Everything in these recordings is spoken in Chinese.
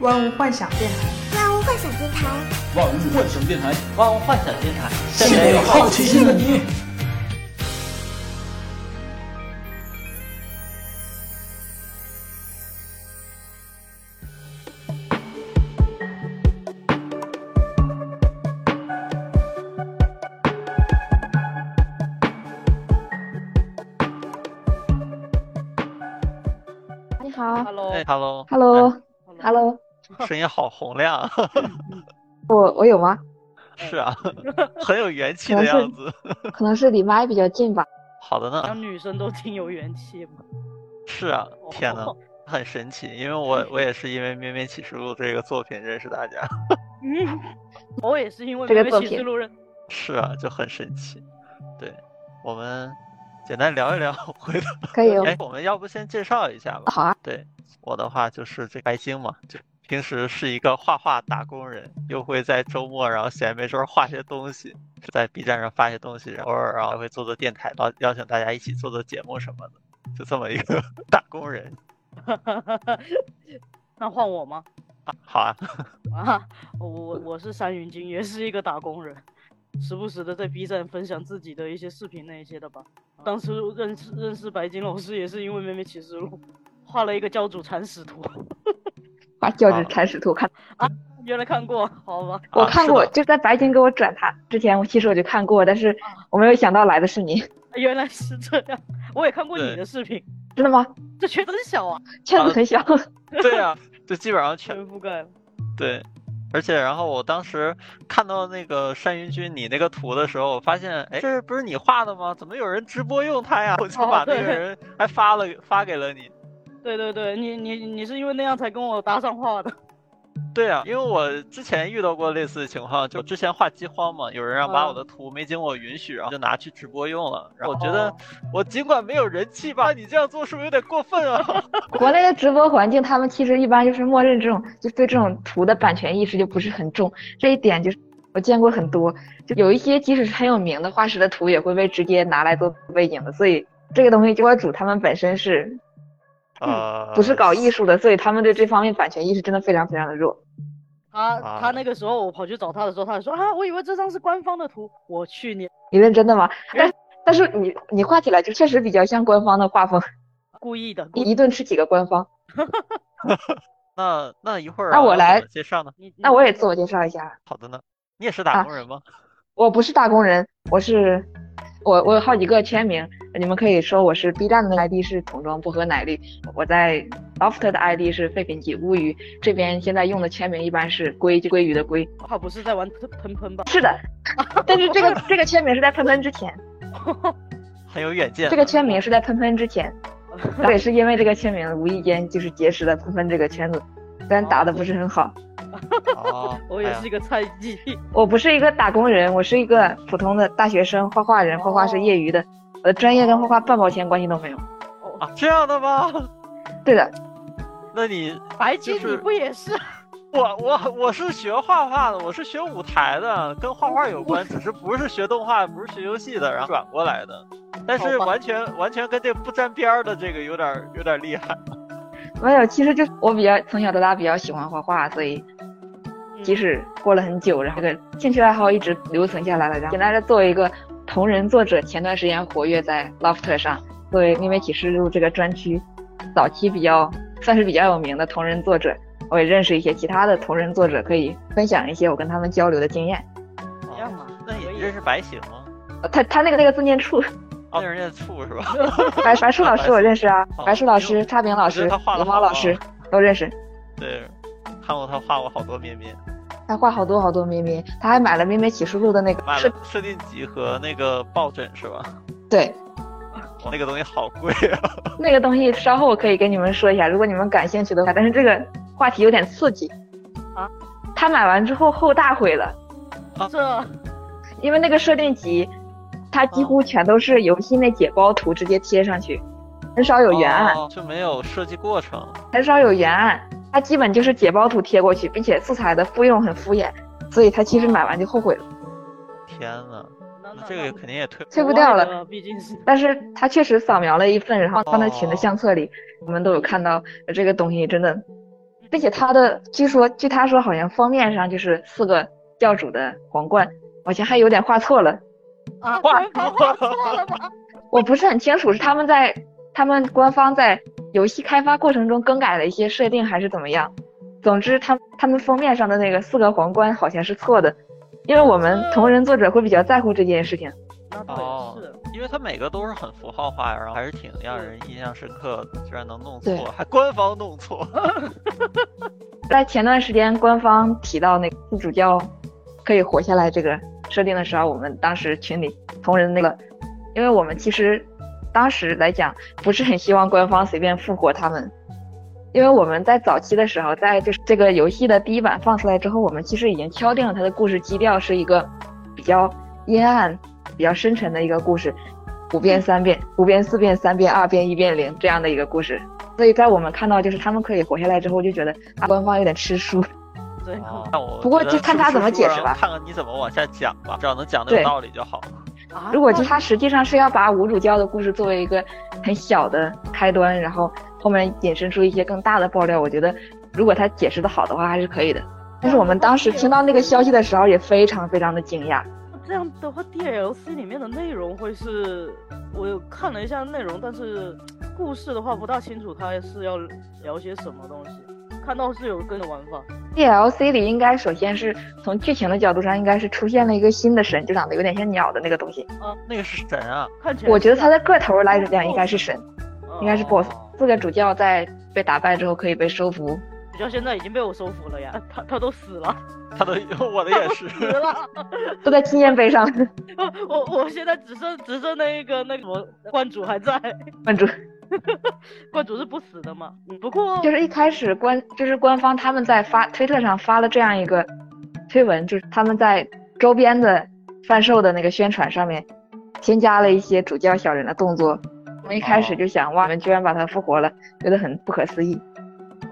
万物幻想电台，万物幻想电台，万物幻想电台，万物幻想电台，献给有好奇心的你。声音好洪亮，啊我我有吗？是啊，很有元气的样子。可能是离麦比较近吧。好的呢，让女生都挺有元气嘛。是啊，天呐，哦很神奇，因为我我也是因为《咩咩启示录》这个作品认识大家。嗯，我也是因为《这个咩作品咩启示录》认。是啊，就很神奇。对，我们简单聊一聊回头。可以哦哎，我们要不先介绍一下吧？好啊，对，我的话就是这白鲸嘛，就平时是一个画画打工人，又会在周末然后闲没事儿画些东西，在 B 站上发些东西，偶尔然后还会做做电台，邀邀请大家一起做做节目什么的，就这么一个 打工人。那换我吗？啊，好啊，啊，我我是山云君，也是一个打工人，时不时的在 B 站分享自己的一些视频那一些的吧。当时认识认识白金老师也是因为《妹妹启示录》，画了一个教主铲屎图，把教职铲屎图看啊，原来看过，好吧？我看过，就在白金给我转他之前，我其实我就看过，但是我没有想到来的是你，原来是这样，我也看过你的视频，真的吗？这圈子很小啊，圈子很小，对啊，就基本上全全覆盖了。对，而且然后我当时看到那个单云君你那个图的时候，我发现，哎，这不是你画的吗？怎么有人直播用它呀？我就哦把那个人还发了发给了你。对对对，你你你是因为那样才跟我搭上话的。对啊，因为我之前遇到过类似的情况，就之前画饥荒嘛，有人让把我嗯的图没经我允许，然后就拿去直播用了。然后我觉得哦我尽管没有人气吧，你这样做是不是有点过分啊？国内的直播环境，他们其实一般就是默认这种，就对这种图的版权意识就不是很重，这一点就是我见过很多，就有一些即使是很有名的画师的图，也会被直接拿来做背景的，所以这个东西，博主他们本身是 呃，不是搞艺术的，所以他们对这方面版权意识真的非常非常的弱。他啊他那个时候我跑去找他的时候，他就说啊，我以为这张是官方的图。我去你你认真的吗？但但是你你画起来就确实比较像官方的画风，故意的，故意一顿吃几个官方。那那一会儿啊那我来介绍呢？你那我也自我介绍一下，好的呢，你也是打啊工人吗？我不是打工人，我是我我有好几个签名，你们可以说我是 B 站的 ID 是桶装薄荷奶绿，我在 Loft 的 ID 是废品级乌鱼，这边现在用的签名一般是鲑就鲑鱼的鲑。他不是在玩喷喷吧？是的，但是这个这个签名是在喷喷之前，很有远见。这个签名是在喷喷之前，我也是因为这个签名无意间就是结识了喷喷这个圈子，虽然打的不是很好。我也是一个菜鸡。我不是一个打工人，我是一个普通的大学生，画画人，画画是业余的，我的专业跟画画半毛钱关系都没有。啊，这样的吗？对的，那你白金你不也是？我我我是学画画的，我是学舞台的，跟画画有关，只是不是学动画，不是学游戏的，然后转过来的。但是完全完全跟这不沾边儿的这个有点儿有点儿厉害。没有，其实就我比较从小到大比较喜欢画画，所以即使过了很久，然后这个兴趣爱好一直留存下来了。然后现在在作为一个同人作者，前段时间活跃在 Loft 上，作为《秘密启示录》这个专区早期比较算是比较有名的同人作者，我也认识一些其他的同人作者，可以分享一些我跟他们交流的经验。一样吗。那你认识白行吗？呃他他那个那个字念处，哦，那人家醋是吧？白白树老师我认识啊，哦白树老师、差评老师他画、猫老师都认识。对，看过他画过好多咩咩，他画好多好多咩咩，他还买了《咩咩启示录》的那个设设定集和那个抱枕是吧？对，哇那个东西好贵啊！那个东西稍后我可以跟你们说一下，如果你们感兴趣的话。但是这个话题有点刺激啊。他买完之后后大悔了，这因为那个设定集，它几乎全都是游戏内解包图直接贴上去，很少有原案，哦就没有设计过程。很少有原案，它基本就是解包图贴过去，并且素材的复用很敷衍，所以他其实买完就后悔了。天呐，那那这个肯定也退退不掉了。了，毕竟是但是他确实扫描了一份，然后放在群的相册里，我们都有看到这个东西真的并且他的据说据他说好像封面上就是四个教主的皇冠，好像还有点画错了，啊，画错了吗？我不是很清楚是他们在他们官方在游戏开发过程中更改了一些设定还是怎么样。总之，他他们封面上的那个四个皇冠好像是错的，因为我们同人作者会比较在乎这件事情。那倒哦也是，因为它每个都是很符号化，然后还是挺让人印象深刻的，居然能弄错，还官方弄错。在前段时间官方提到那个副主教可以活下来这个设定的时候，我们当时群里同仁那个，因为我们其实当时来讲不是很希望官方随便复活他们，因为我们在早期的时候，在就是这个游戏的第一版放出来之后，我们其实已经敲定了它的故事基调是一个比较阴暗、比较深沉的一个故事，五变三变、五变四变、三变二变一变零这样的一个故事。所以在我们看到就是他们可以活下来之后，就觉得啊，官方有点吃书。对，哦，那我不过就看他怎么解释吧看看你怎么往下讲吧，只要能讲的对有道理就好。啊如果就他实际上是要把无主教的故事作为一个很小的开端，然后后面引申出一些更大的爆料，我觉得如果他解释的好的话还是可以的。但是我们当时听到那个消息的时候也非常非常的惊讶，这样的话，DLC 里面的内容会是，我有看了一下内容，但是故事的话不大清楚，他是要聊些什么东西。看到是有跟的玩法，DLC 里应该首先是从剧情的角度上，应该是出现了一个新的神，就长得有点像鸟的那个东西。啊那个是神啊，看起来我觉得他的的个头来讲应该是神，应该是 BOSS。哦四个主教在被打败之后可以被收服，主教现在已经被我收服了呀，他他都死了，他都我的也是。死了。都在纪念碑上。我我现在只剩只剩那一个那个什么观主还在，关注 观主是不死的嘛。不过就是一开始官就是官方他们在发推特上发了这样一个推文，就是他们在周边的贩售的那个宣传上面添加了一些主教小人的动作。我们一开始就想，哇，你们居然把他复活了，觉得很不可思议。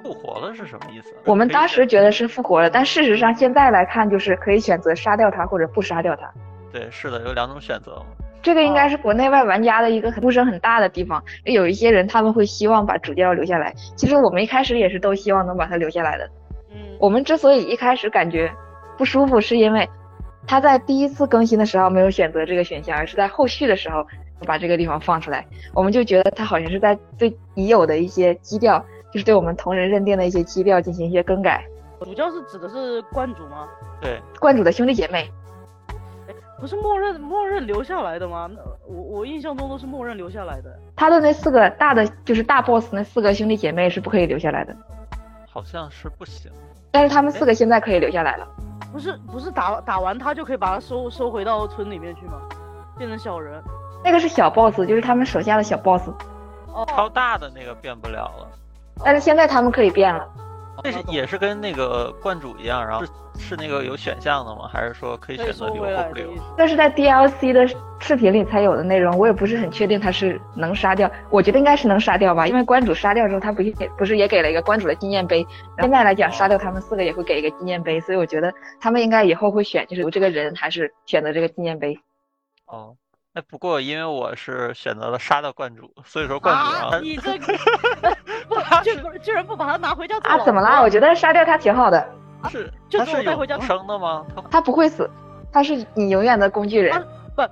复活了是什么意思？我们当时觉得是复活了，但事实上现在来看，就是可以选择杀掉他或者不杀掉他。对，是的，有两种选择嘛。这个应该是国内外玩家的一个呼声很大的地方。有一些人他们会希望把主教留下来，其实我们一开始也是都希望能把他留下来的。嗯，我们之所以一开始感觉不舒服，是因为他在第一次更新的时候没有选择这个选项，而是在后续的时候把这个地方放出来。我们就觉得他好像是在对已有的一些基调，就是对我们同人认定的一些基调进行一些更改。主教是指的是观主吗？对，观主的兄弟姐妹，不是默认默认留下来的吗？那我我印象中都是默认留下来的。他的那四个大的就是大 boss 那四个兄弟姐妹是不可以留下来的，好像是不行。但是他们四个现在可以留下来了。不是不是打打完他就可以把他收收回到村里面去吗？变成小人。那个是小 boss，就是他们手下的小 boss，哦，超大的那个变不了了，但是现在他们可以变了。那是也是跟那个观主一样，然后是是那个有选项的吗？还是说可以选择留或不留来的意？思。这是在 DLC 的视频里才有的内容，我也不是很确定他是能杀掉，我觉得应该是能杀掉吧，因为观主杀掉之后，他不是给不是也给了一个观主的纪念碑，现在来讲杀掉他们四个也会给一个纪念碑，所以我觉得他们应该以后会选就是有这个人还是选择这个纪念碑。哦，哎，不过因为我是选择了杀掉灌主，所以说灌主啊！啊，你这个 不居然居然不把他拿回家做啊，怎么啦？我觉得杀掉他挺好的，他是就他是带回家永生的吗？他他不会死，他是你永远的工具人。不，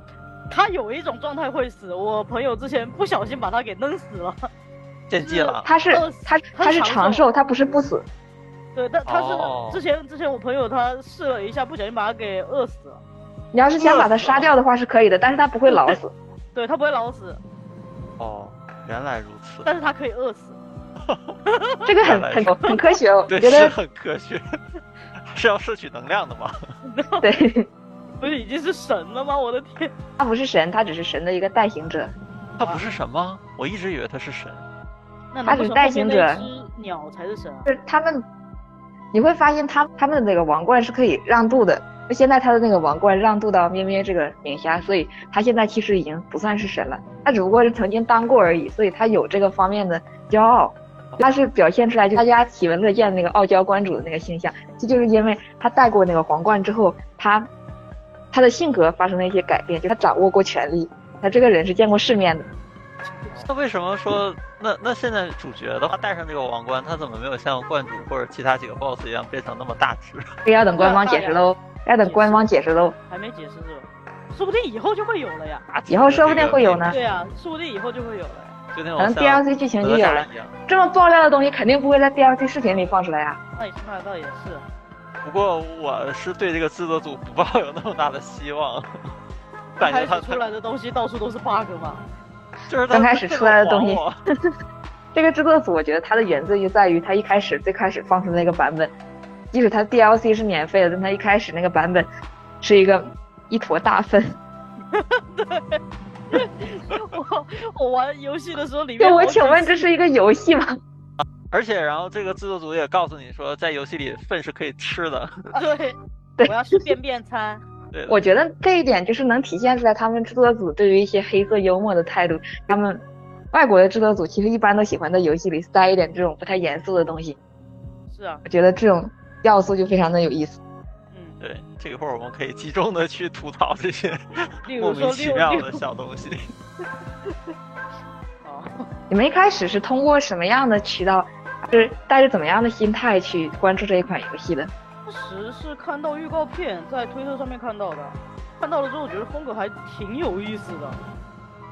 他有一种状态会死。我朋友之前不小心把他给弄死了。献祭了，他是呃他他是长长寿，他不是不死。对，但他是、哦之前之前我朋友他试了一下，不小心把他给饿死了。你要是想把它杀掉的话是可以的，但是它不会老死。对它不会老死，哦，原来如此，但是它可以饿死。这个很很很科学哦，我 对，觉得是很科学，是要摄取能量的吗？对。不是已经是神了吗？我的天！他不是神，他只是神的一个代行者。他不是神吗？我一直以为他是神。那他只是代行者鸟才是神啊？就是他们，你会发现他他们的那个王冠是可以让渡的。就现在他的那个王冠让渡到咩咩这个名下，所以他现在其实已经不算是神了，他只不过是曾经当过而已，所以他有这个方面的骄傲。他是表现出来，就大家喜闻乐见的那个傲娇观主的那个形象，这就是因为他戴过那个皇冠之后，他他的性格发生了一些改变，就他掌握过权力，他这个人是见过世面的。那为什么说那那现在主角的话戴上这个王冠，他怎么没有像冠主或者其他几个 BOSS 一样变成那么大只？这要等官方解释喽，要等官方解释喽。还没解释是吧？说不定以后就会有了呀。以后说不定会有呢对呀、说不定以后就会有了呀。就那种可能像 DLC 剧情就有了。这么爆料的东西肯定不会在 DLC 视频里放出来啊。那也那倒也是，不过我是对这个制作组不抱有那么大的希望，感觉他开始出来的东西到处都是 bug 吗。就是刚开始出来的东西 这个制作组我觉得它的原罪就在于它一开始最开始放出的那个版本，即使它 DLC 是免费的，但它一开始那个版本是一个一坨大粪。我我玩游戏的时候里面对，我请问这是一个游戏吗？而且然后这个制作组也告诉你说，在游戏里粪是可以吃的。对，对我要吃便便餐。对，我觉得这一点就是能体现出来他们制作组对于一些黑色幽默的态度。他们外国的制作组其实一般都喜欢在游戏里塞一点这种不太严肃的东西，是啊，我觉得这种要素就非常的有意思。嗯，对，这一会儿我们可以集中的去吐槽这些 例莫名其妙的小东西。哦，你们一开始是通过什么样的渠道，是带着怎么样的心态去关注这一款游戏的？当时是看到预告片，在推特上面看到的，看到了之后觉得风格还挺有意思的，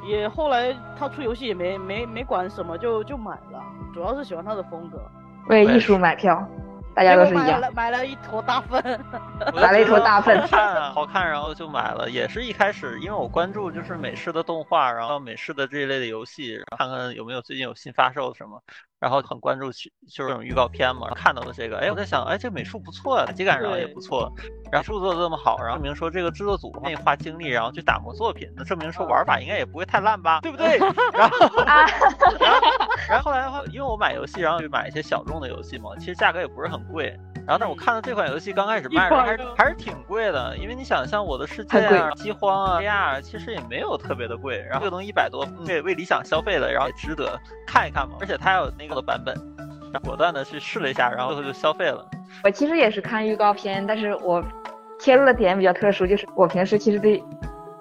也后来他出游戏也没没没管什么就就买了，主要是喜欢他的风格。为艺术买票，大家都是一样。买了买了一坨大粪，买了一坨大粪好看啊，好看，然后就买了。也是一开始，因为我关注就是美式的动画，然后美式的这一类的游戏，然后看看有没有最近有新发售什么，然后很关注就是这种预告片嘛，看到了这个，哎，我在想，哎，这美术不错呀，打击感上也不错，然后制作的这么好，然后证明说这个制作组愿意花精力，然后去打磨作品，那证明说玩法应该也不会太烂吧，对不对？然后，然后，然后后来的话，因为我买游戏，然后就买一些小众的游戏嘛，其实价格也不是很贵。然后，但我看到这款游戏刚开始卖的时候还是还是挺贵的，因为你想像我的世界啊、饥荒啊、AR，其实也没有特别的贵，然后这个东西一百多，为为理想消费的，然后也值得看一看嘛。而且它还有那个的版本，果断的去试了一下，然后最后就消费了。我其实也是看预告片，但是我切入的点比较特殊，就是我平时其实对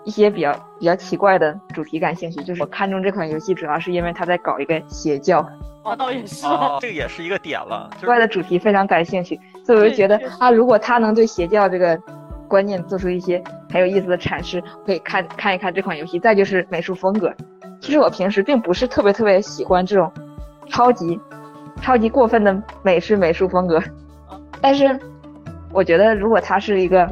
一些比较比较奇怪的主题感兴趣，就是我看中这款游戏主要是因为它在搞一个邪教，哦，倒也是，哦，这个也是一个点了，就是奇怪的主题非常感兴趣，所以我就觉得啊，如果他能对邪教这个观念做出一些很有意思的阐释，可以看看一看这款游戏。再就是美术风格，其实我平时并不是特别特别喜欢这种超级超级过分的美式美术风格，但是我觉得如果它是一个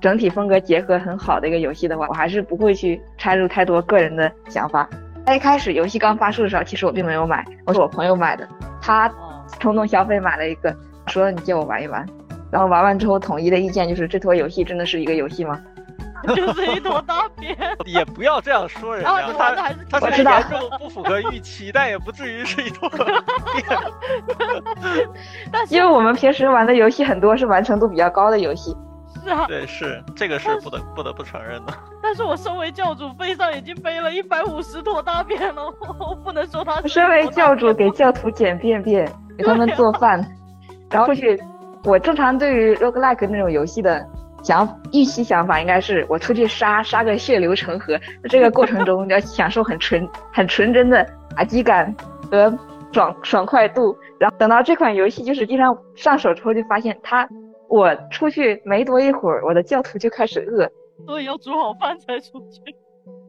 整体风格结合很好的一个游戏的话，我还是不会去掺入太多个人的想法。在一开始游戏刚发售的时候，其实我并没有买，我是我朋友买的，他哦，冲动消费买了一个，说你借我玩一玩，然后玩完之后统一的意见就是这坨游戏真的是一个游戏吗？就是一坨大便，也不要这样说人家，他他虽我知道然严重不符合预期，但也不至于是一坨便。但是因为我们平时玩的游戏很多是完成度比较高的游戏，是啊，对，是这个是不得不得不承认的。但是我身为教主，背上已经背了一百五十坨大便了，我不能说他是身为教主给教徒捡便便，给他们做饭，然后出去。我正常对于 roguelike 那种游戏的想预期想法应该是我出去杀 杀个血流成河，在这个过程中 要享受很纯很纯真的打击感和爽爽快度。然后等到这款游戏就实际上上手之后，就发现它我出去没多一会儿，我的教徒就开始饿。所以要煮好饭才出去。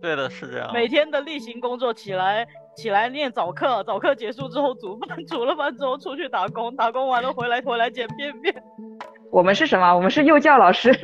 对的，是这样。每天的例行工作，起来起来念早课，早课结束之后煮饭，煮了饭之后出去打工，打工完了回来回来捡便便。我们是什么？我们是幼教老师。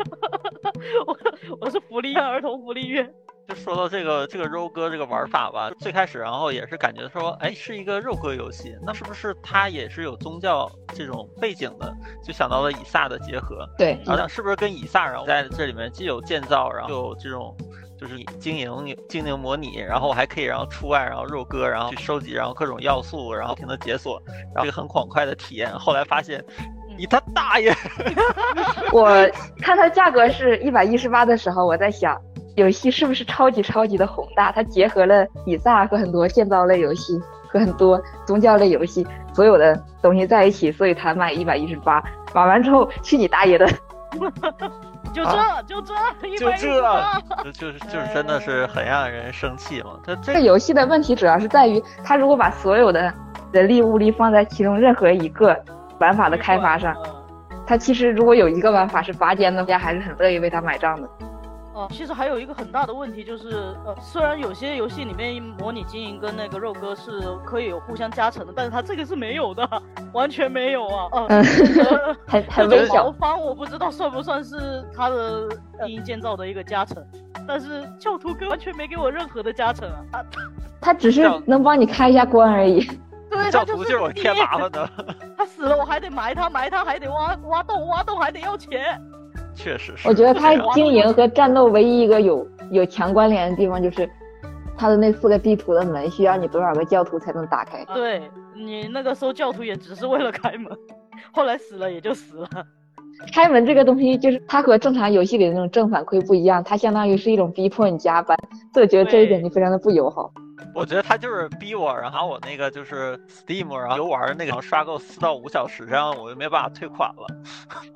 我我是福利院儿童福利院。就说到这个这个肉鸽这个玩法吧，最开始然后也是感觉说，哎，是一个肉鸽游戏，那是不是它也是有宗教这种背景的？就想到了以撒的结合，对，然后是不是跟以撒，然后在这里面既有建造，然后又有这种就是经营经营模拟，然后我还可以然后出外然后肉鸽，然后去收集然后各种要素，然后不停的解锁，然后一个很爽快的体验。后来发现，你他大爷！我看它价格是一百一十八的时候，我在想，游戏是不是超级超级的宏大？它结合了以撒和很多建造类游戏和很多宗教类游戏所有的东西在一起，所以它卖一百一十八。买完之后，去你大爷的！就这就这一就百这，就就是就是真的是很让人生气嘛。它这这个游戏的问题主要是在于，它如果把所有的人力物力放在其中任何一个玩法的开发上，他其实如果有一个玩法是拔尖的，大家还是很乐意为他买账的。哦，其实还有一个很大的问题就是，呃，虽然有些游戏里面模拟经营跟那个肉鸽是可以有互相加成的，但是它这个是没有的，完全没有啊。哦、嗯呃 很 很微小毛。方我不知道算不算是它的基因建造的一个加成，但是教徒哥完全没给我任何的加成啊！啊它只是能帮你开一下关而已。对，教他就徒就是是我添麻烦的，他死了我还得埋他，埋他还得挖挖洞，挖洞还得要钱。确实是。我觉得他经营和战斗唯一一个有有强关联的地方就是，他的那四个地图的门需要你多少个教徒才能打开。对你那个搜教徒也只是为了开门，后来死了也就死了。开门这个东西就是它和正常游戏里的那种正反馈不一样，它相当于是一种逼迫你加班，所以我觉得这一点就非常的不友好。我觉得他就是逼我，然后我那个就是 Steam，然后游玩那个刷够四到五小时，这样我就没办法退款了。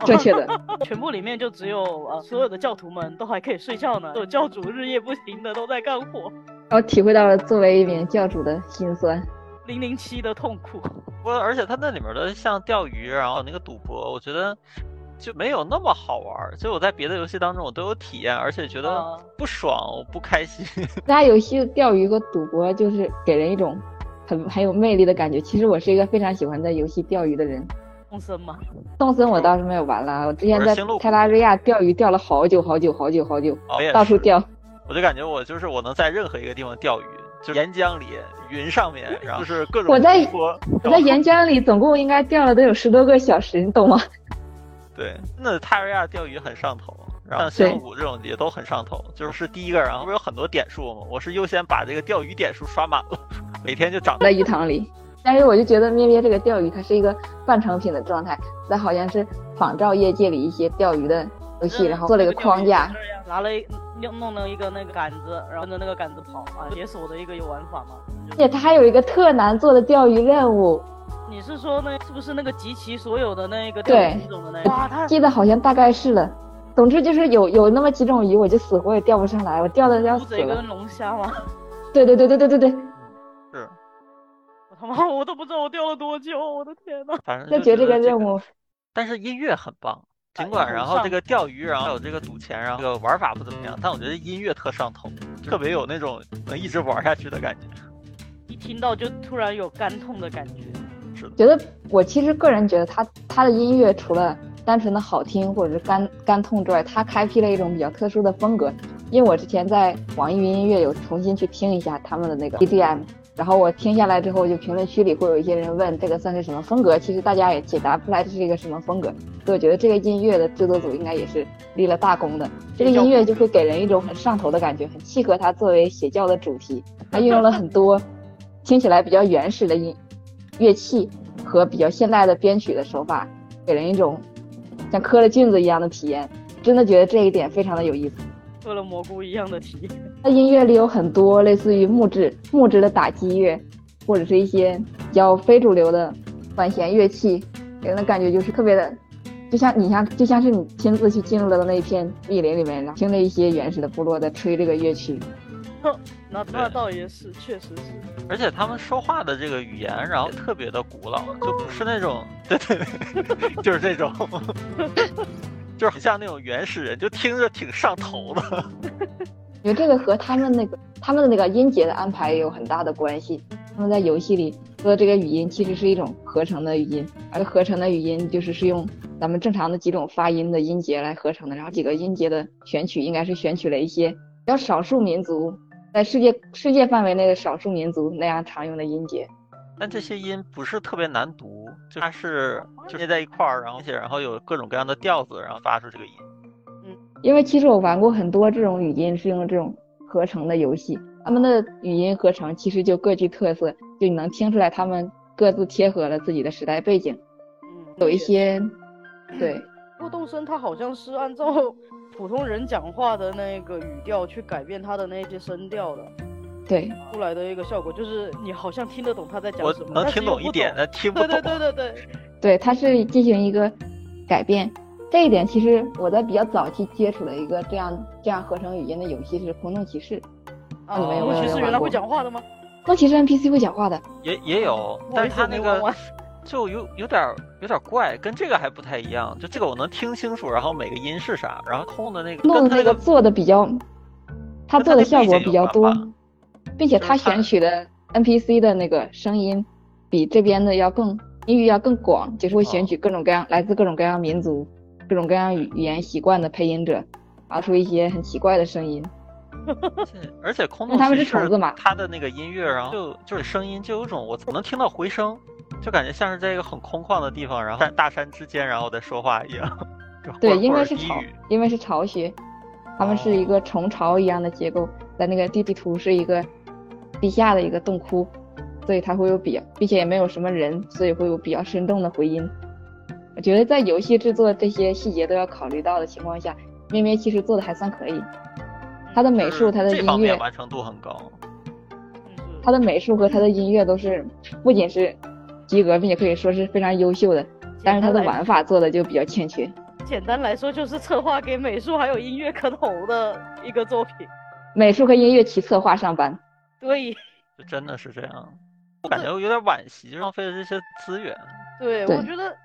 正确的，全部里面就只有呃所有的教徒们都还可以睡觉呢，有教主日夜不停的都在干活，然后体会到了作为一名教主的心酸。零零七的痛苦。不过而且他那里面的像钓鱼，然后那个赌博，我觉得就没有那么好玩。就我在别的游戏当中我都有体验，而且觉得啊不爽，我不开心。大家游戏钓鱼和赌博就是给人一种很很有魅力的感觉。其实我是一个非常喜欢在游戏钓鱼的人。动森吗，动森我倒是没有玩了，我之前在泰拉瑞亚钓鱼钓了好久好久好久好久，到处钓。我就感觉我就是我能在任何一个地方钓鱼，就岩浆里、云上面，然后就是各种我在我在岩浆里总共应该钓了都有十多个小时，你懂吗？对，那泰瑞亚钓鱼很上头，然后像星露谷这种也都很上头，就是第一个，然后不是有很多点数吗？我是优先把这个钓鱼点数刷满了，每天就长。在鱼塘里。但是我就觉得咩咩这个钓鱼它是一个半成品的状态，它好像是仿照业界里一些钓鱼的游戏，然后做了一个框架。拿了一弄弄了一个那个杆子，然后跟着那个杆子跑啊，解锁的一个有玩法嘛。而且它还有一个特难做的钓鱼任务，你是说那是不是那个集齐所有的那个钓鱼种的那个？记得好像大概是了。总之就是有有那么几种鱼，我就死活也钓不上来，我钓的要死了乌贼跟。龙虾吗？对对对对对对对，是，我他妈我都不知道我钓了多久，我的天呐！反正就觉得这个任务但是音乐很棒。尽哎管然后这个钓鱼，然后还有这个赌钱，然后这个玩法不怎么样，但我觉得音乐特上头，特别有那种能一直玩下去的感觉。一听到就突然有肝痛的感觉。是的，觉得我其实个人觉得他他的音乐除了单纯的好听或者是干干痛之外，他开辟了一种比较特殊的风格。因为我之前在网易云音乐有重新去听一下他们的那个 BGM，然后我听下来之后，就评论区里会有一些人问这个算是什么风格，其实大家也解答不出来这是一个什么风格。所以我觉得这个音乐的制作组应该也是立了大功的。这个音乐就会给人一种很上头的感觉，很契合它作为邪教的主题。它运用了很多听起来比较原始的音乐器和比较现代的编曲的手法，给人一种像磕了镜子一样的体验。真的觉得这一点非常的有意思。喝了蘑菇一样的体验。它音乐里有很多类似于木质木质的打击乐，或者是一些比较非主流的管弦乐器，给人的感觉就是特别的，就像你像就像是你亲自去进入了那一片密林里面，然后听了一些原始的部落在吹这个乐曲。那那倒也是，确实是。而且他们说话的这个语言，然后特别的古老，就不是那种，对对对，就是这种，就是很像那种原始人，就听着挺上头的。我觉得这个和他们那个他们的那个音节的安排也有很大的关系。他们在游戏里说的这个语音其实是一种合成的语音，而合成的语音就是是用咱们正常的几种发音的音节来合成的。然后几个音节的选取应该是选取了一些比较少数民族在世界世界范围内的少数民族那样常用的音节。但这些音不是特别难读，就它是就捏在一块儿，然后且然后有各种各样的调子，然后发出这个音。嗯因为其实我玩过很多这种语音是用这种合成的游戏，他们的语音合成其实就各具特色，就你能听出来他们各自贴合了自己的时代背景，嗯，有一些对 过动声它好像是按照普通人讲话的那个语调去改变它的那些声调的，对，出来的一个效果就是你好像听得懂他在讲什么，能听懂一点，但听不对懂。对对对对，对，它是进行一个改变。这一点其实我在比较早期接触的一个这样这样合成语音的游戏是《空洞骑士》，啊，没有其实原来会讲话的吗？那其实 NPC 会讲话的，也也有，但是它那个就有有点儿有点儿怪，跟这个还不太一样。就这个我能听清楚，然后每个音是啥，然后空的那个弄的那个做的比较，他做的效果比较多并且他选取的 NPC 的那个声音比这边的要更音域要更广，就是会选哦取各种各样、来自各种各样民族、各种各样语语言习惯的配音者，发出一些很奇怪的声音。而且而且空因为他们是虫子嘛他的那个音乐，然后就就是声音就有种我我能听到回声，就感觉像是在一个很空旷的地方，然后在大山之间，然后在说话一样。对，因为是巢，因为是巢穴，他们是一个虫巢一样的结构，在那个地地图是一个地下的一个洞窟，所以它会有比较，并且也没有什么人，所以会有比较生动的回音。我觉得在游戏制作这些细节都要考虑到的情况下，咩咩其实做的还算可以。它的美术、它的音乐、面完成度很高。它的美术和它的音乐都是不仅是及格，并且可以说是非常优秀的，但是他的玩法做的就比较欠缺。简单来说就是策划给美术还有音乐磕头的一个作品。美术和音乐齐策划上班。对就真的是这样，我感觉有点惋惜，浪费了这些资源。对，对我觉得，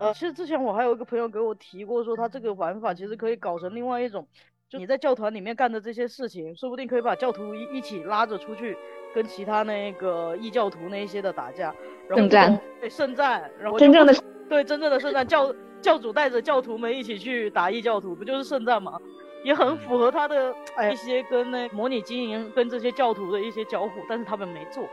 呃，其实之前我还有一个朋友给我提过，说他这个玩法其实可以搞成另外一种，就你在教团里面干的这些事情，说不定可以把教徒一一起拉着出去，跟其他那个异教徒那一些的打架，然后圣战，对圣战，然后真正的对真正的圣战，教教主带着教徒们一起去打异教徒，不就是圣战吗？也很符合他的哎一些跟那模拟经营跟这些教徒的一些交互，但是他们没做，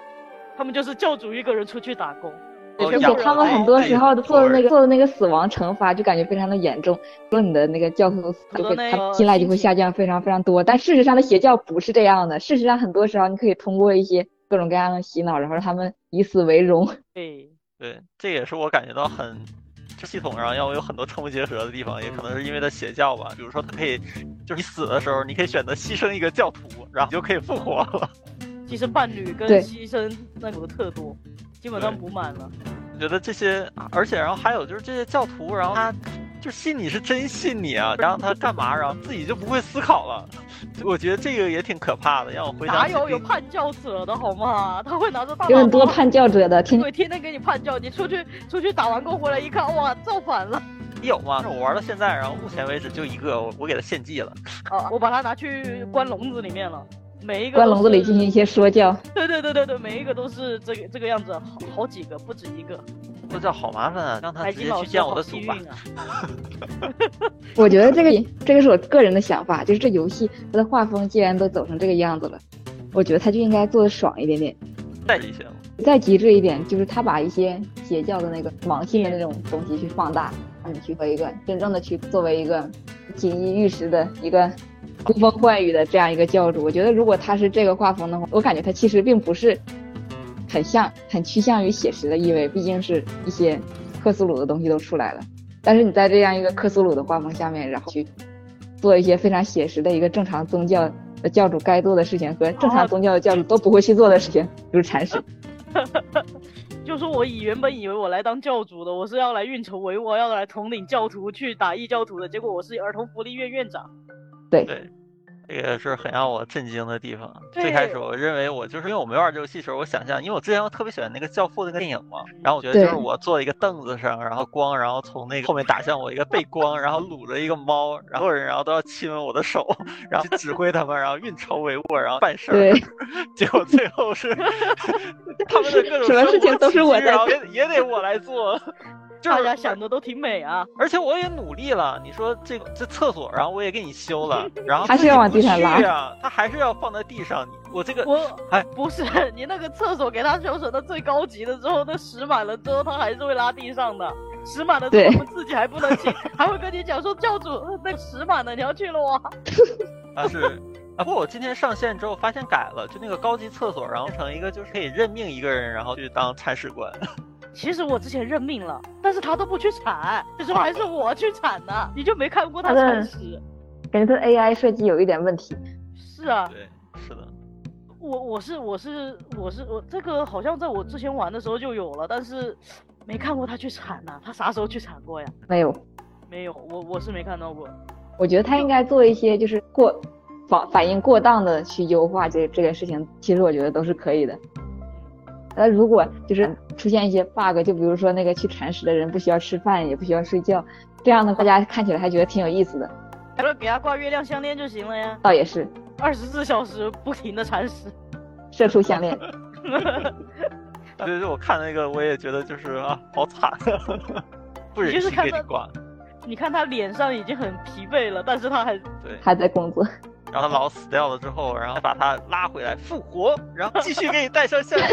他们就是教主一个人出去打工，哦并也全部人且他们很多时候做的那个个做的那个死亡惩罚就感觉非常的严重，说你的那个教徒就会他信赖就会下降非常非常多。但事实上的邪教不是这样的，事实上很多时候你可以通过一些各种各样的洗脑，然后让他们以死为荣。对。对，这也是我感觉到很，系统上要有很多瞠目结舌的地方，也可能是因为它邪教吧。比如说，它可以，就是你死的时候，你可以选择牺牲一个教徒，然后你就可以复活了。牺牲伴侣跟对牺牲那个特多，基本上补满了。我觉得这些，而且然后还有就是这些教徒，然后他就信你是真信你啊，然后他干嘛，然后自己就不会思考了。我觉得这个也挺可怕的，让我回想起哪有有叛教者的好吗？他会拿着大有很多叛教者的，天对，天天给你叛教，你出去出去打完工回来一看，哇，造反了有吗？我玩到现在，然后目前为止就一个，我我给他献祭了。啊！我把他拿去关笼子里面了，每一个关笼子里进行一些说教。对对对对对，每一个都是这个这个样子，好好几个，不止一个。这叫好麻烦啊，让他白直接去见我的组吧。啊！我觉得这个这个是我个人的想法，就是这游戏它的画风既然都走成这个样子了，我觉得它就应该做的爽一点点。带一些，再极致一点，就是他把一些邪教的那个盲信的那种东西去放大，让你去和一个真正的去作为一个锦衣玉食的一个呼风唤雨的这样一个教主。我觉得如果他是这个画风的话，我感觉他其实并不是很像很趋向于写实的意味，毕竟是一些克苏鲁的东西都出来了。但是你在这样一个克苏鲁的画风下面，然后去做一些非常写实的一个正常宗教的教主该做的事情和正常宗教的教主都不会去做的事情，比如铲屎。就说我以原本以为我来当教主的，我是要来运筹帷幄，要来统领教徒去打异教徒的，结果我是儿童福利院院长。对，对，这个是很让我震惊的地方。最开始我认为我就是因为我没玩这游戏的时候，我想象，因为我之前我特别喜欢那个《教父》那个电影嘛，然后我觉得就是我坐一个凳子上，然后光，然后从那个后面打向我一个背光，然后撸着一个猫，然后人然后都要亲吻我的手，然后去指挥他们，然后运筹帷幄，然后办事儿。对，结果最后是 他们的各种什么事情都是我在然后也也得我来做。就是大家想的都挺美啊，而且我也努力了，你说这个这厕所，然后我也给你修了，然后还是要往地上拉自己不去啊，他还是要放在地上。你我这个我哎不是你那个厕所给他修成的最高级的之后，那屎满了之后，他还是会拉地上的。屎满了之后，对我们自己还不能去，还会跟你讲说教主呃那个屎满了，你要去了哇。啊是啊，不过我今天上线之后发现改了，就那个高级厕所，然后成一个就是可以任命一个人，然后去当铲屎官。其实我之前认命了，但是他都不去铲，这时候还是我去铲的，你就没看过他铲屎？感觉它的 AI 设计有一点问题。是啊，对，是的，我我是我是我是我这个好像在我之前玩的时候就有了，但是没看过他去铲呐、他啥时候去铲过呀？没有，没有，我我是没看到过。我觉得他应该做一些就是过反反应过当的去优化这这个事情，其实我觉得都是可以的。那如果就是出现一些 bug，就比如说那个去铲屎的人不需要吃饭，也不需要睡觉，这样的大家看起来还觉得挺有意思的。他说给他挂月亮项链就行了呀，倒也是，二十四小时不停的铲屎。射出项链。对对我看那个，我也觉得就是啊，好惨，不忍心给你挂。你看他脸上已经很疲惫了，但是他还对还在工作。然后他老死掉了之后，然后把他拉回来复活，然后继续给你带上项链，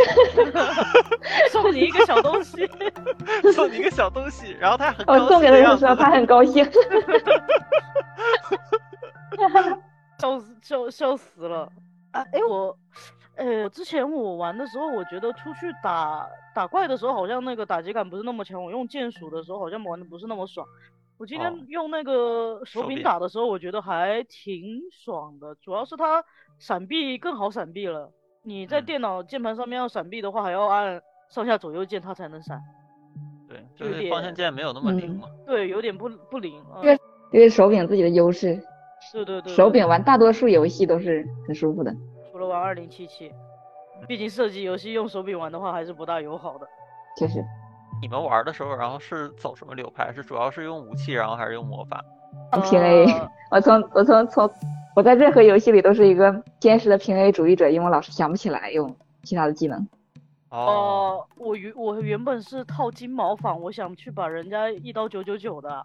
送你一个小东西，送你一个小东西，然后他很我送给他的时候，他很高兴，笑死笑笑死了啊！哎我。呃，之前我玩的时候，我觉得出去打打怪的时候，好像那个打击感不是那么强。我用剑鼠的时候，好像玩的不是那么爽。我今天用那个手柄打的时候，我觉得还挺爽的，主要是它闪避更好闪避了。你在电脑键盘上面要闪避的话，还要按上下左右键它才能闪。对，就是方向键没有那么灵嘛。对，有点不不灵。因为因为手柄自己的优势。对对对。手柄玩大多数游戏都是很舒服的。除了玩二零七七，毕竟射击游戏用手柄玩的话还是不大友好的。确实，你们玩的时候，然后是走什么流派？是主要是用武器，然后还是用魔法？平 A，我从我从从我在任何游戏里都是一个坚实的平 A 主义者，因为我老是想不起来用其他的技能。哦，我原我原本是套金毛坊，我想去把人家一刀九九九的，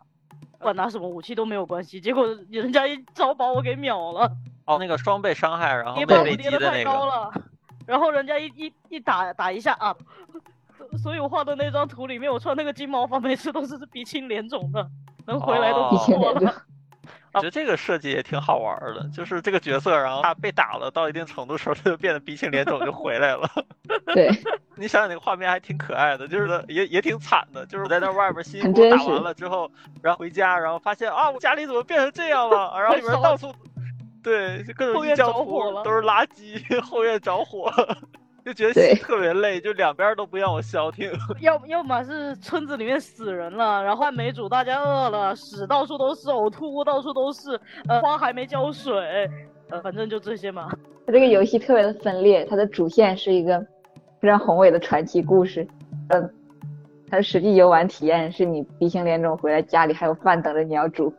不管拿什么武器都没有关系，结果人家一招把我给秒了。哦，那个双倍伤害，然后被累积的那个，然后人家一一一打打一下啊，所以我画的那张图里面，我穿那个金毛发，每次都是鼻青脸肿的，能回来都不错了。我觉得这个设计也挺好玩的，就是这个角色，然后他被打了到一定程度时候，他就变得鼻青脸肿就回来了。对，你想想那个画面还挺可爱的，就是也也挺惨的，就是我在那外边辛辛苦苦打完了之后，然后回家，然后发现啊，我家里怎么变成这样了？然后里面到处。对，各种异教徒都是垃圾，后院着火，就觉得心 特别累，就两边都不让我消停。要要么是村子里面死人了，然后没煮，大家饿了，屎到处都是，呕吐物到处都是，呃，花还没浇水，呃，反正就这些嘛。它这个游戏特别的分裂，它的主线是一个非常宏伟的传奇故事，嗯，它的实际游玩体验是你鼻青脸肿回来，家里还有饭等着你要煮。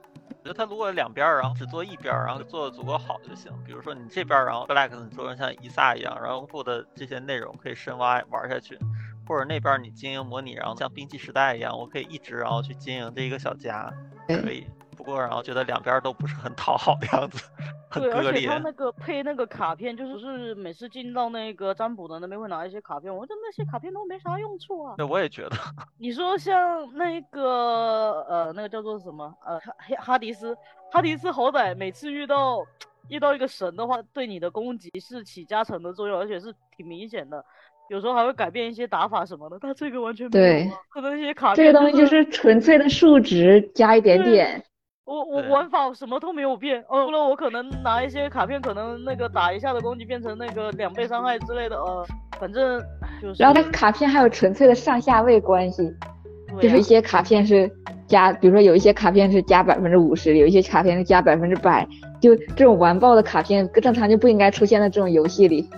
觉得他如果两边然后只做一边然后做的足够好就行。比如说你这边然后 Black 你做成像伊萨一样，然后做的这些内容可以深挖玩下去，或者那边你经营模拟，然后像冰器时代一样，我可以一直然后去经营这一个小家，可以。不过然后觉得两边都不是很讨好的样子，很割裂。而且他那个配那个卡片，就是是每次进到那个占卜的那边会拿一些卡片，我觉得那些卡片都没啥用处啊。对，我也觉得。你说像那个呃那个叫做什么呃哈哈迪斯，哈迪斯好歹每次遇到遇到一个神的话，对你的攻击是起加成的作用，而且是挺明显的。有时候还会改变一些打法什么的，他这个完全没有。对，可能一些卡片。这个东西就是纯粹的数值加一点点。我我玩法什么都没有变，哦除了我可能拿一些卡片，可能那个打一下的攻击变成那个两倍伤害之类的，呃，反正就是。然后它卡片还有纯粹的上下位关系，就是一些卡片是加，比如说有一些卡片是加百分之五十，有一些卡片是加百分之百，就这种完爆的卡片，正常就不应该出现在这种游戏里。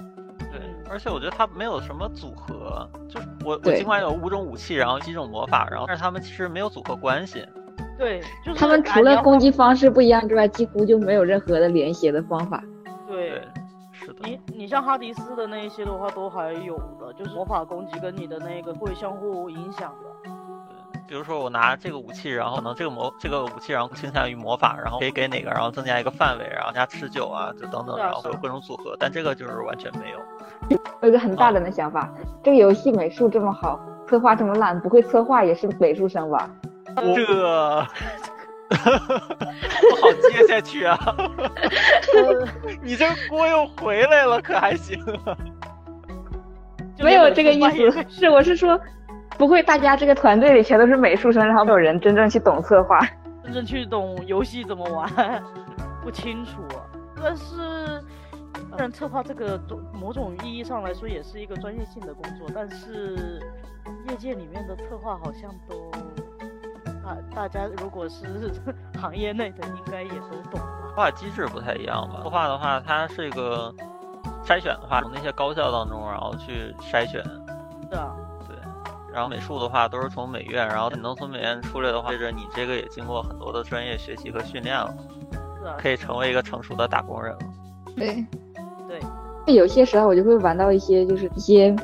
对，而且我觉得它没有什么组合，就是我我尽管有五种武器，然后几种魔法，然后但是它们其实没有组合关系。对，就是他们除了攻击方式不一样之外，几乎就没有任何的连携的方法。对，是的。你你像哈迪斯的那一些的话，都还有的，就是魔法攻击跟你的那个会相互影响的。比如说我拿这个武器，然后呢这个魔这个武器然后倾向于魔法，然后可以给哪个，然后增加一个范围，然后加持久啊，就等等，然后会有各种组合。但这个就是完全没有。我 有一个很大胆的想法，这个游戏美术这么好，策划这么烂，不会策划也是美术生吧？这 不好接下去啊！你这锅又回来了，可还行？没有这个意思，是我是说，不会大家这个团队里全都是美术生，然后没有人真正去懂策划，真正去懂游戏怎么玩，不清楚。但是，当然策划这个某种意义上来说也是一个专业性的工作，但是业界里面的策划好像都。大大家如果是 行业内的，应该也都懂吧？孵化机制不太一样吧？孵化的话，它是一个筛选的话，从那些高校当中，然后去筛选。是啊，对。然后美术的话，都是从美院，然后你能从美院出来的话，接着你这个也经过很多的专业学习和训练了，是啊，可以成为一个成熟的打工人了。对，对，有些时候我就会玩到一些就是一些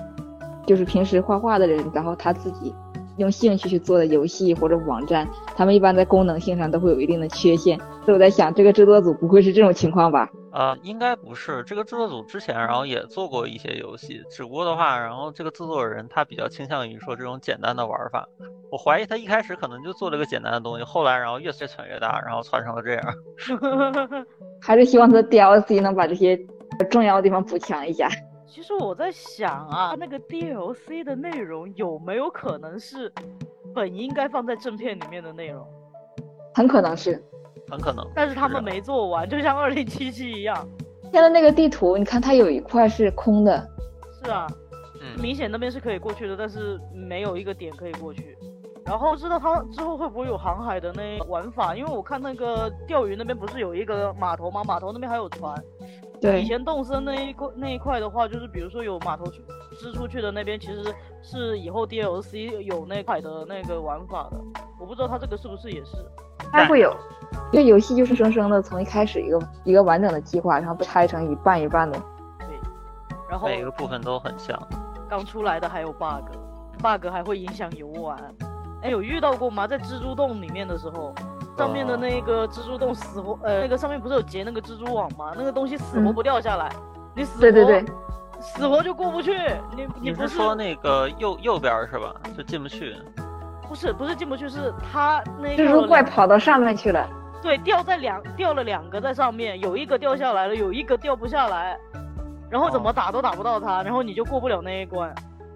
就是平时画画的人，然后他自己用兴趣去做的游戏或者网站，他们一般在功能性上都会有一定的缺陷。所以我在想，这个制作组不会是这种情况吧？呃，应该不是。这个制作组之前然后也做过一些游戏，只不过的话，然后这个制作人他比较倾向于说这种简单的玩法。我怀疑他一开始可能就做了个简单的东西，后来然后越越传越大，然后传成了这样。还是希望他的 DLC 能把这些重要的地方补强一下。其实我在想啊，那个 DLC 的内容有没有可能是本应该放在正片里面的内容？很可能是，很可能。但是他们没做完，就像二零七七一样。现在那个地图，你看它有一块是空的，是啊，嗯，明显那边是可以过去的，但是没有一个点可以过去。然后知道它之后会不会有航海的那玩法，因为我看那个钓鱼那边不是有一个码头吗？码头那边还有船。以，前动森那一块那一块的话，就是比如说有码头出支出去的那边，其实是以后 DLC 有那块的那个玩法的。我不知道它这个是不是也是。它会有。这个游戏就是生生的从一开始一个一个完整的计划，然后被拆成一半一半的。对，然后每个部分都很像。刚出来的还有 bug，bug 还会影响游玩。哎，有遇到过吗？在蜘蛛洞里面的时候，上面的那个蜘蛛洞死活，呃，那个上面不是有结那个蜘蛛网吗？那个东西死活不掉下来，你死活对对对，死活就过不去。你你不你是说那个右右边是吧？就进不去。不是不是进不去，是他那蜘蛛个怪跑到上面去了。对，掉在两掉了两个在上面，有一个掉下来了，有一个掉不下来，然后怎么打都打不到它，然后你就过不了那一关。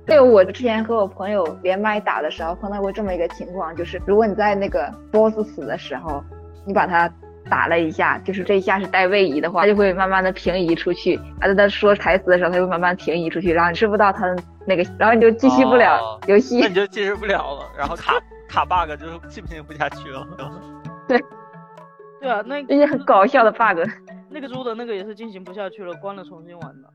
对，我之前和我朋友连麦打的时候碰到过这么一个情况，就是如果你在那个 BOSS 死的时候，你把他打了一下，就是这一下是带位移的话，他就会慢慢的平移出去。而且他说台词的时候，他就会慢慢平移出去，然后你吃不到他的那个，然后你就继续不了哦游戏。那你就进入不了了，然后 卡卡 bug 就是进行不下去了。对对啊，那这些很搞笑的 bug。那个猪的那个也是进行不下去了，关了重新玩的。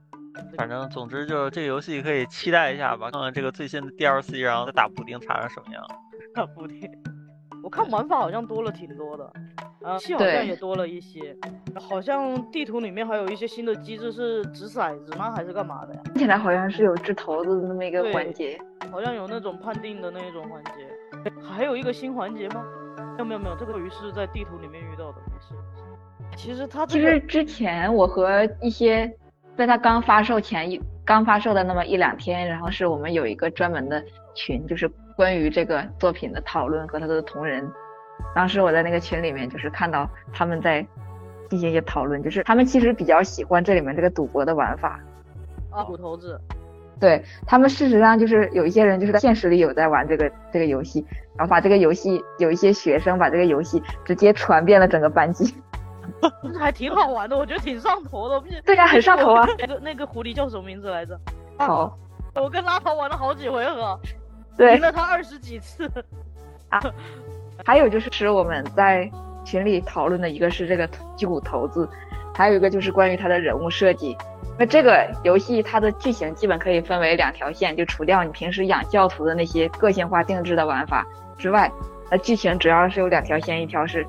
反正总之就是这个游戏可以期待一下吧，看看这个最新的 DLC，然后再打补丁查成什么样。打补丁，我看玩法好像多了挺多的，啊，戏好像也多了一些，好像地图里面还有一些新的机制是掷骰子吗？还是干嘛的呀？看起来好像是有掷骰子的那么一个环节。好像有那种判定的那一种环节，还有一个新环节吗？没有没有没有，这个鱼是在地图里面遇到的，没事。其实它这个其实之前我和一些在它刚发售前一刚发售的那么一两天，然后是我们有一个专门的群，就是关于这个作品的讨论和他的同人。当时我在那个群里面就是看到他们在进行一些讨论，就是他们其实比较喜欢这里面这个赌博的玩法。啊骨头子，对他们，事实上就是有一些人就是在现实里有在玩这个这个游戏，然后把这个游戏有一些学生把这个游戏直接传遍了整个班级。这 还挺好玩的，我觉得挺上头的。不是对呀、很上头啊！那个那个狐狸叫什么名字来着？好，我跟拉桃玩了好几回合，对赢，了他二十几次。啊还有就是是我们在群里讨论的一个是这个击鼓头子，还有一个就是关于它的人物设计。那这个游戏它的剧情基本可以分为两条线，就除掉你平时养教徒的那些个性化定制的玩法之外，那剧情主要是有两条线，一条是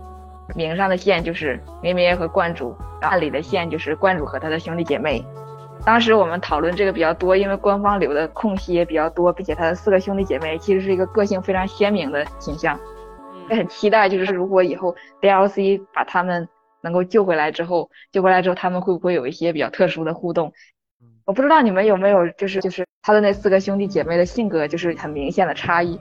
明上的线就是咩咩和观主，然后暗里的线就是观主和他的兄弟姐妹。当时我们讨论这个比较多，因为官方留的空隙也比较多，并且他的四个兄弟姐妹其实是一个个性非常鲜明的形象。也嗯，很期待，就是如果以后 DLC 把他们能够救回来之后，救回来之后他们会不会有一些比较特殊的互动？我不知道你们有没有，就是就是他的那四个兄弟姐妹的性格就是很明显的差异。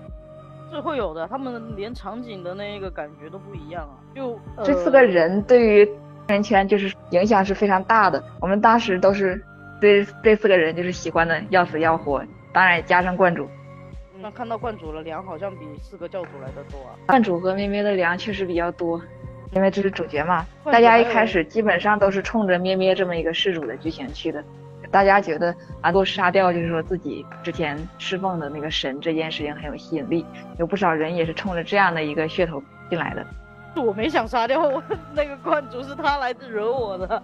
是会有的，他们连场景的那个感觉都不一样啊。就、呃、这四个人对于人圈就是影响是非常大的。我们当时都是对这四个人就是喜欢的要死要活，当然也加上观主，那看到观主了，粮好像比四个教主来的多啊。观主和咩咩的粮确实比较多。因为这是主角嘛，大家一开始基本上都是冲着咩咩这么一个事主的剧情去的。大家觉得啊，能够杀掉就是说自己之前侍奉的那个神这件事情很有吸引力，有不少人也是冲着这样的一个噱头进来的。我没想杀掉我 那个观主，是他来惹我的。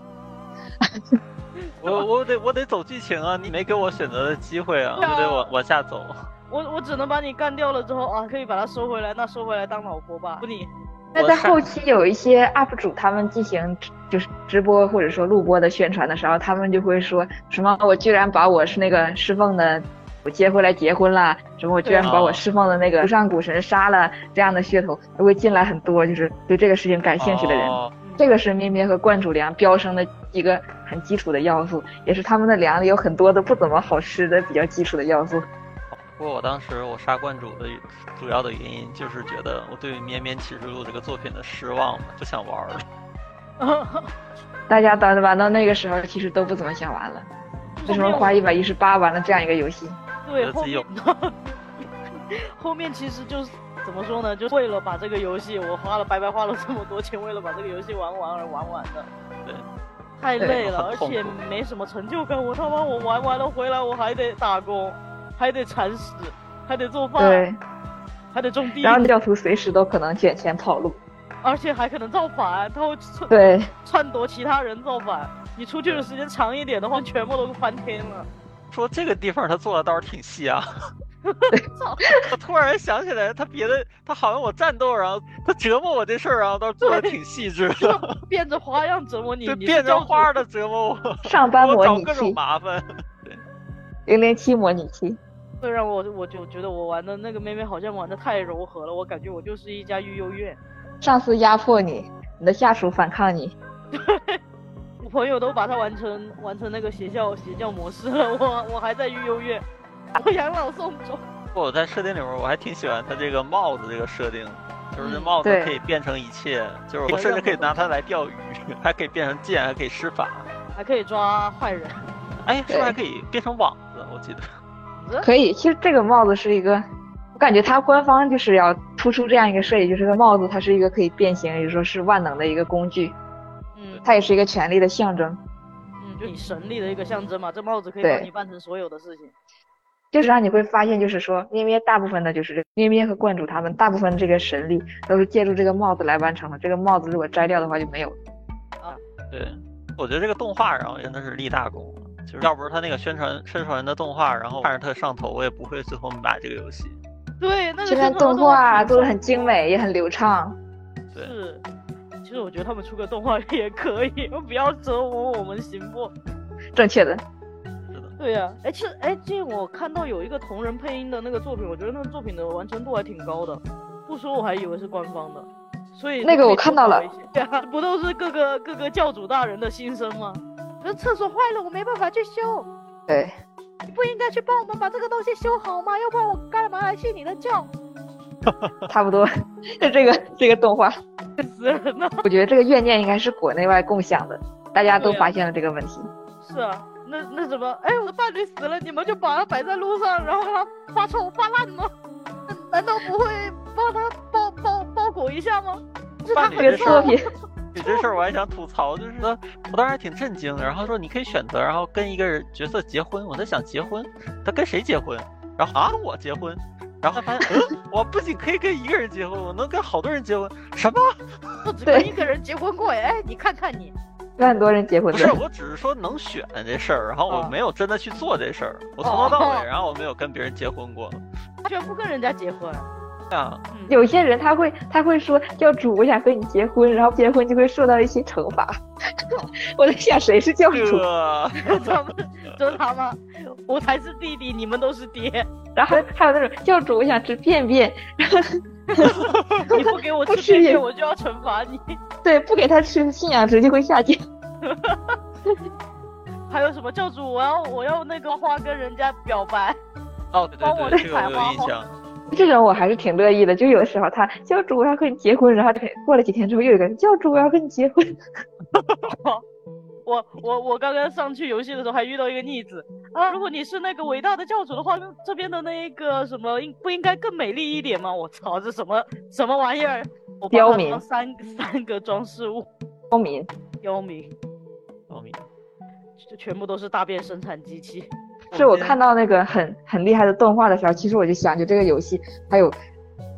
我我得我得走剧情啊！你没给我选择的机会啊！我得往往下走。我我只能把你干掉了之后啊，可以把他收回来，那收回来当老婆吧。不你。那在后期有一些 UP 主他们进行就是直播或者说录播的宣传的时候，他们就会说什么我居然把我是那个侍奉的我接回来结婚了，什么我居然把我侍奉的那个上古神杀了，这样的噱头会进来很多，就是对这个事情感兴趣的人。这个是咩咩和观主粮飙升的一个很基础的要素，也是他们的粮里有很多的不怎么好吃的比较基础的要素。不过我当时我杀观主的主要的原因就是觉得我对《绵绵启示录》这个作品的失望嘛，不想玩了。大家玩玩到那个时候，其实都不怎么想玩了。为什么花一百一十八玩了这样一个游戏？对，后面 后面其实就是怎么说呢？就是为了把这个游戏，我花了白白花了这么多钱，为了把这个游戏玩完而玩完的。对，太累了，而且没什么成就感。我他妈我玩完了回来，我还得打工。还得铲屎，还得做饭，对，还得种地。然后教徒随时都可能捡钱跑路，而且还可能造反，他会篡对篡夺其他人造反。你出去的时间长一点的话，全部都翻天了。说这个地方他做的倒是挺细啊。我突然想起来，他别的他好像我战斗，然后他折磨我这事儿啊，倒是做的挺细致的，变着花样折磨你，对，变着花的折磨我，上班模拟器，各种麻烦。对，零零七模拟器。会让我我就觉得我玩的那个妹妹好像玩的太柔和了，我感觉我就是一家育幼院。上司压迫你，你的下属反抗你。对，我朋友都把它玩成玩成那个邪教邪教模式了，我我还在育幼院，我养老送终。我在设定里面我还挺喜欢它这个帽子这个设定，就是这帽子可以变成一切，就是我甚至可以拿它来钓鱼，还可以变成剑，还可以施法，还可以抓坏人。哎，是不是还可以变成网子？我记得。可以，其实这个帽子是一个，我感觉它官方就是要突出这样一个设计，就是个帽子它是一个可以变形，也就是说是万能的一个工具。嗯，它也是一个权力的象征。嗯，就你神力的一个象征嘛，这帽子可以帮你办成所有的事情。就是让你会发现，就是说咩咩大部分的，就是咩咩和观主他们大部分这个神力都是借助这个帽子来完成的。这个帽子如果摘掉的话就没有。啊，对，我觉得这个动画然后真的是立大功。就是要不是他那个宣传宣传的动画，然后看着特上头，我也不会最后买这个游戏。对，那个宣传动画做的很精美，也很流畅。对，是。其实我觉得他们出个动画 也可以，不要折磨我们行不？正确的。是的。对呀，哎，其实哎，近我看到有一个同人配音的那个作品，我觉得那个作品的完成度还挺高的。不说我还以为是官方的，所以那个我看到了。对啊，不都是各个各个教主大人的心声吗？这厕所坏了，我没办法去修。对，你不应该去帮我们把这个东西修好吗？要不然我干嘛来信你的教？差不多，就 这个这个动画，死人了。我觉得这个怨念应该是国内外共享的，大家都发现了这个问题。是啊，那那什么，哎，我的伴侣死了，你们就把它摆在路上，然后让它发臭发烂吗？难道不会帮他包包包裹一下吗？是他给作品。有这事儿我还想吐槽，就是说我当时还挺震惊的。然后说你可以选择，然后跟一个人角色结婚。我在想结婚，他跟谁结婚？然后啊，我结婚。然后发现，嗯，我不仅可以跟一个人结婚，我能跟好多人结婚。什么？不止跟一个人结婚过？哎，你看看你，跟很多人结婚。不是，我只是说能选这事儿，然后我没有真的去做这事儿。我从头到尾，然后我没有跟别人结婚过。他居然不跟人家结婚。啊，有些人他会他会说教主，我想和你结婚，然后结婚就会受到一些惩罚。我在想谁是教主？他们就是他吗？我才是弟弟，你们都是爹。然后还有那种教主，我想吃便 便，你不给我吃便便，我就要惩罚你。对，不给他吃，信仰值就会下降。还有什么教主？我要我要那个花跟人家表白。哦，对对对，这个我有印象。这种我还是挺乐意的，就有的时候他教主我要跟你结婚，然后过了几天之后又有个教主我要跟你结婚。我我我刚刚上去游戏的时候还遇到一个逆子啊！如果你是那个伟大的教主的话，那这边的那一个什么应不应该更美丽一点吗？我操，这什么什么玩意儿？刁民三三个装饰物，刁民刁民刁民。就全部都是大便生产机器。是我看到那个很很厉害的动画的时候，其实我就想，就这个游戏还有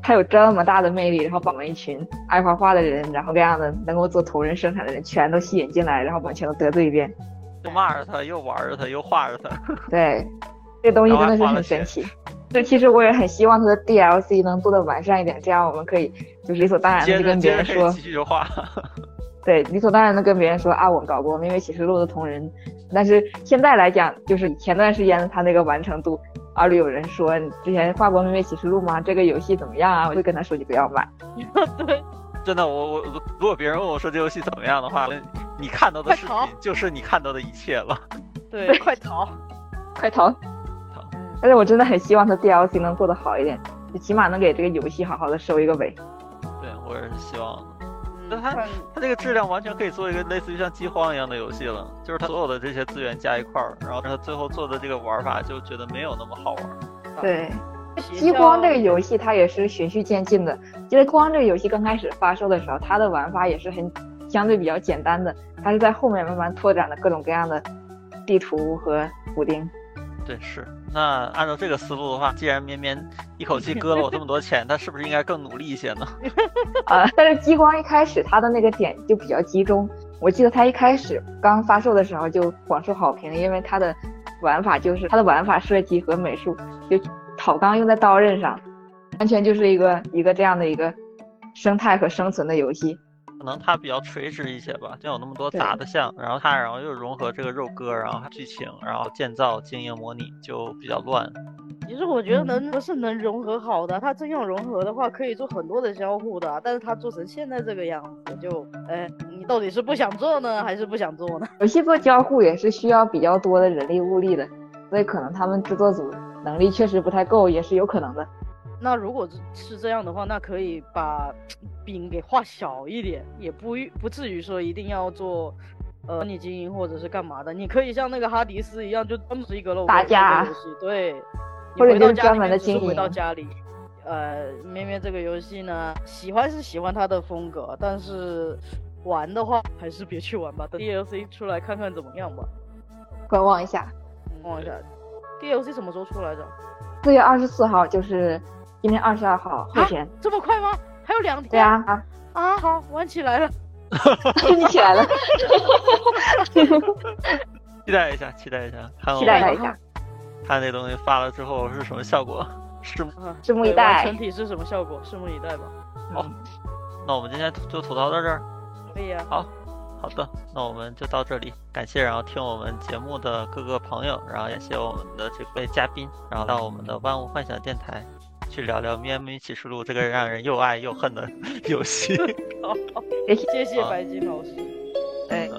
还有这么大的魅力，然后把我们一群爱画画的人，然后这样的能够做同人生产的人全都吸引进来，然后把全都得罪一遍。又骂着他，又玩着他，又画着他。对，这个东西真的是很神奇。就其实我也很希望它的 DLC 能做的完善一点，这样我们可以就是理所当然的跟别人说，继续画。对，理所当然的跟别人说啊，我搞过《命运启示录》的同人，但是现在来讲，就是前段时间他那个完成度，二里有人说你之前画过《命运启示录》吗？这个游戏怎么样啊？我就跟他说你不要买。对，真的，我我如果别人问我说这游戏怎么样的话，你看到的视频就是你看到的一切了。对，快逃，快逃，逃！但是我真的很希望他 DLC 能做得好一点，就起码能给这个游戏好好的收一个尾。对，我也是希望。那它它这个质量完全可以做一个类似于像饥荒一样的游戏了，就是它所有的这些资源加一块儿，然后它最后做的这个玩法就觉得没有那么好玩。对，饥荒这个游戏它也是循序渐进的。其实荒这个游戏刚开始发售的时候，它的玩法也是很相对比较简单的，它是在后面慢慢拓展的各种各样的地图和补丁。对，是。那按照这个思路的话，既然绵绵一口气割了我这么多钱，他是不是应该更努力一些呢？啊，但是激光一开始它的那个点就比较集中，我记得它一开始刚发售的时候就广受好评，因为它的玩法就是它的玩法设计和美术，就讨钢用在刀刃上，完全就是一个一个这样的一个生态和生存的游戏。可能它比较垂直一些吧，就有那么多杂的项，然后它然后又融合这个肉鸽，然后剧情，然后建造、经营、模拟就比较乱。其实我觉得能不是能融合好的，它真要融合的话，可以做很多的交互的。但是它做成现在这个样子，就哎，你到底是不想做呢，还是不想做呢？游戏做交互也是需要比较多的人力物力的，所以可能他们制作组能力确实不太够，也是有可能的。那如果是这样的话，那可以把饼给画小一点，也不不至于说一定要做，呃，你经营或者是干嘛的。你可以像那个哈迪斯一样，就专门是一个打架游戏，对，或者就是专门的经营。回到家里，呃，咩咩这个游戏呢，喜欢是喜欢它的风格，但是玩的话还是别去玩吧，等 DLC 出来看看怎么样吧。观望一下，观望一下。DLC 什么时候出来着？四月二十四号，就是。今天二十二号，后天这么快吗？还有两天。对啊啊啊！好，玩起来了，你起来了，期待一下，期待一下，看期待一下，看那东西发了之后是什么效果，拭目拭目以待。整体是什么效果？拭目以待吧。好，那我们今天就吐槽到这儿。可以啊。好，好的，那我们就到这里。感谢然后听我们节目的各个朋友，然后也谢我们的这位嘉宾，然后到我们的万物幻想电台。去聊聊《咩咩启示录》这个让人又爱又恨的 游戏。好，谢谢白金老师。哎。